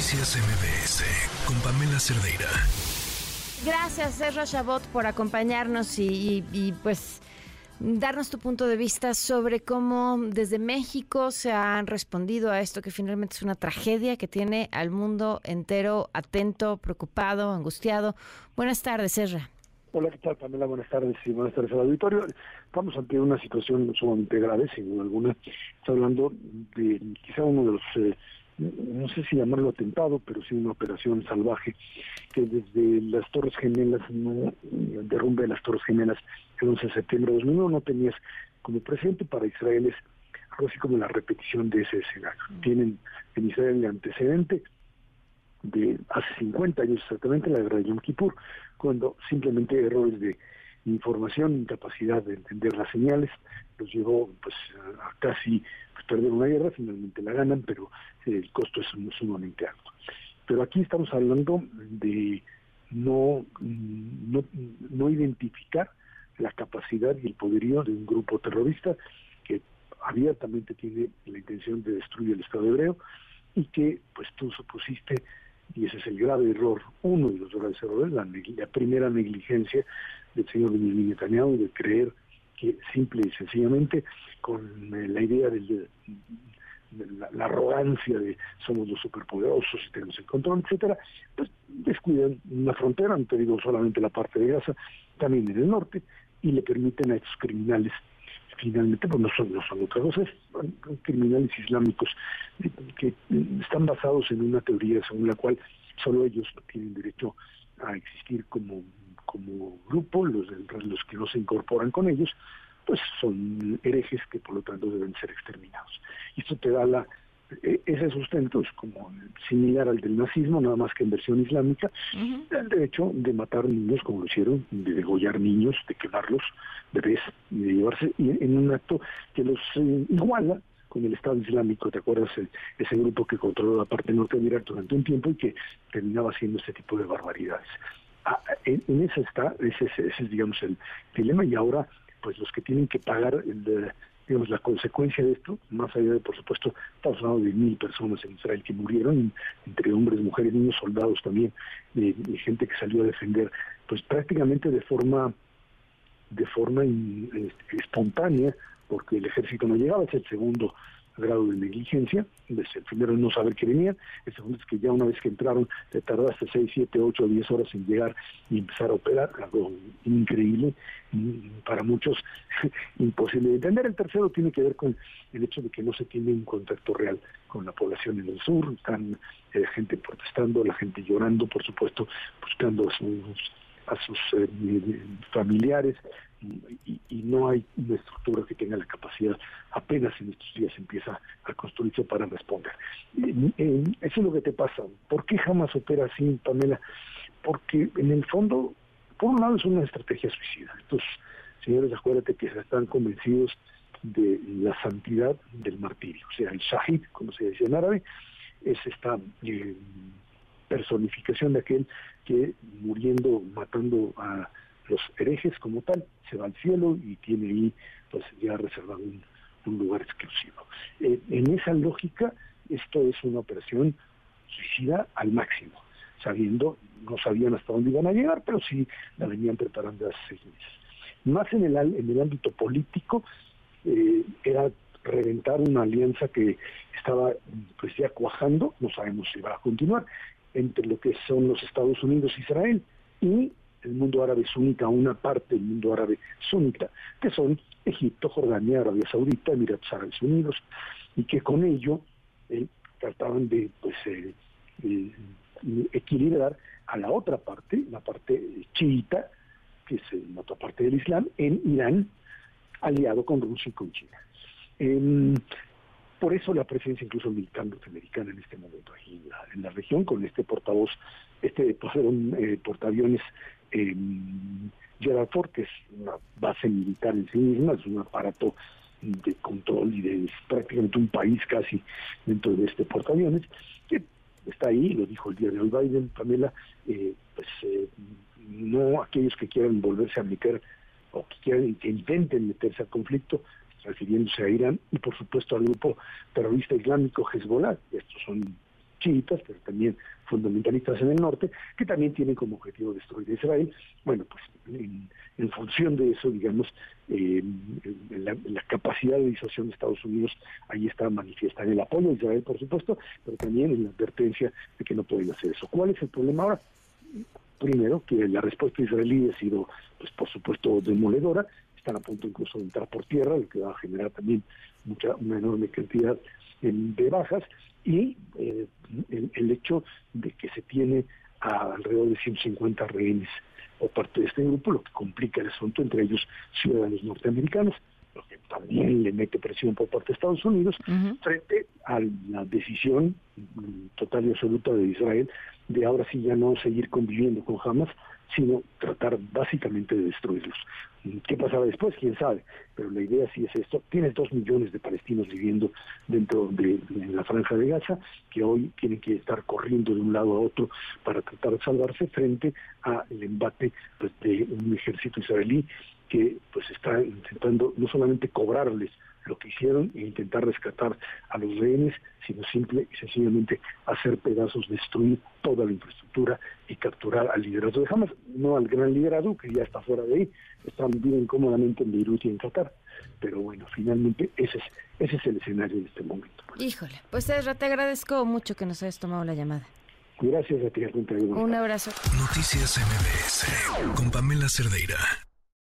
Noticias MBS con Pamela Cerdeira. Gracias, Ezra Shabot, por acompañarnos y, y, pues darnos tu punto de vista sobre cómo desde México se han respondido a esto que finalmente es una tragedia que tiene al mundo entero atento, preocupado, angustiado. Buenas tardes, Ezra. Hola, ¿qué tal, Pamela? Buenas tardes y buenas tardes al auditorio. Estamos ante una situación sumamente grave, sin duda alguna. Está hablando de quizá uno de los, eh, no sé si llamarlo atentado, pero sí una operación salvaje que desde las Torres Gemelas, no, el derrumbe de las Torres Gemelas el 11 de septiembre de 2001, no tenías como presente para Israel es algo así como la repetición de ese escenario. Tienen en Israel el antecedente de hace 50 años exactamente, la guerra de Yom Kippur, cuando simplemente errores de información, incapacidad de entender las señales, los llevó pues a casi pues, perder una guerra, finalmente la ganan, pero el costo es sumamente alto. Pero aquí estamos hablando de no, no, no identificar la capacidad y el poderío de un grupo terrorista que abiertamente tiene la intención de destruir el Estado hebreo y que pues tú supusiste y ese es el grave error, uno de los graves errores, la, la primera negligencia del señor Benjamin Netanyahu de creer que simple y sencillamente con eh, la idea de, la, arrogancia de somos los superpoderosos y tenemos el control, etcétera, pues descuidan una frontera, no te solamente la parte de Gaza, también en el norte, y le permiten a estos criminales finalmente pues no son, no son otra cosa, son criminales islámicos eh, que están basados en una teoría según la cual solo ellos tienen derecho a existir como, como grupo, los, los que no se incorporan con ellos, pues son herejes que por lo tanto deben ser exterminados. Y esto te da la e, ese sustento es como similar al del nazismo, nada más que en versión islámica, el derecho de matar niños como lo hicieron, de degollar niños, de quemarlos, bebés, de llevarse en un acto que los eh, iguala con el Estado Islámico, ¿te acuerdas? ese grupo que controló la parte norte de Irak durante un tiempo y que terminaba haciendo ese tipo de barbaridades. Ah, en, esa está, ese, ese, es digamos el dilema y ahora pues los que tienen que pagar el, digamos, la consecuencia de esto, más allá de, por supuesto, estamos hablando de mil personas en Israel que murieron, entre hombres, mujeres, niños, soldados también, y, gente que salió a defender, pues prácticamente de forma de forma espontánea, porque el ejército no llegaba, es el segundo grado de negligencia, el primero no saber que venía, el segundo es que ya una vez que entraron te tardaste 6, 7, 8, 10 horas en llegar y empezar a operar, algo increíble, para muchos imposible de entender. El tercero tiene que ver con el hecho de que no se tiene un contacto real con la población en el sur, están eh, gente protestando, la gente llorando, por supuesto, buscando sus, a sus eh, familiares, y, no hay una estructura que tenga la capacidad, apenas en estos días empieza a construirse para responder. eso es lo que te pasa. ¿Por qué jamás opera así, Pamela? Porque en el fondo, por un lado es una estrategia suicida. Estos señores, acuérdate que están convencidos de la santidad del martirio. O sea, el shahid, como se dice en árabe, es esta eh, personificación de aquel que muriendo, matando a los herejes como tal, se va al cielo y tiene ahí pues ya reservado un, lugar exclusivo. Eh, en esa lógica, esto es una operación suicida al máximo, sabiendo, no sabían hasta dónde iban a llegar, pero sí la venían preparando hace seis meses. Más en el, en el ámbito político, eh, era reventar una alianza que estaba pues ya cuajando, no sabemos si va a continuar, entre lo que son los Estados Unidos e Israel y el mundo árabe sunita, una parte del mundo árabe sunita, que son Egipto, Jordania, Arabia Saudita, Emiratos Árabes Unidos, y que con ello eh, trataban de pues, eh, eh, equilibrar a la otra parte, la parte chiita, que es la otra parte del Islam, en Irán, aliado con Rusia y con China. Em, por eso la presencia incluso militar norteamericana en este momento aquí en la, región, con este portavoz, este portaaviones eh, Gerald Ford, que es una base militar en sí misma, es un aparato de control y de prácticamente un país casi dentro de este portaaviones, que está ahí, lo dijo el día de hoy Biden, Pamela, eh, pues eh, no aquellos que quieran volverse a meter o que quieran que intenten meterse al conflicto, refiriéndose a Irán y por supuesto al grupo terrorista islámico Hezbollah, estos son chiitas, pero también fundamentalistas en el norte, que también tienen como objetivo destruir a Israel. Bueno, pues en, función de eso, digamos, eh, la, capacidad de disuasión de Estados Unidos ahí está manifiesta en el apoyo a Israel, por supuesto, pero también en la advertencia de que no pueden hacer eso. ¿Cuál es el problema ahora? Primero, que la respuesta israelí ha sido, pues por supuesto, demoledora, están a punto incluso de entrar por tierra, lo que va a generar también mucha una enorme cantidad de bajas, y eh, el, hecho de que se tiene a alrededor de 150 rehenes por parte de este grupo, lo que complica el asunto, entre ellos ciudadanos norteamericanos, lo que también le mete presión por parte de Estados Unidos, frente a la decisión mm, total y absoluta de Israel de ahora sí ya no seguir conviviendo con Hamas, sino tratar básicamente de destruirlos. ¿Qué pasará después? ¿Quién sabe? Pero la idea sí es esto. Tienes dos millones de palestinos viviendo dentro de, la franja de Gaza, que hoy tienen que estar corriendo de un lado a otro para tratar de salvarse frente al embate pues, de un ejército israelí que pues está intentando no solamente cobrarles lo que hicieron e intentar rescatar a los rehenes, sino simple y sencillamente hacer pedazos, destruir toda la infraestructura y capturar al liderazgo de Hamas, no al gran liderazgo que ya está fuera de ahí, están viviendo cómodamente en Beirut y en Qatar. Pero bueno, finalmente ese es, ese es el escenario en este momento. Híjole, pues Ezra, te agradezco mucho que nos hayas tomado la llamada. Gracias a ti, Un abrazo. Noticias MBS con Pamela Cerdeira.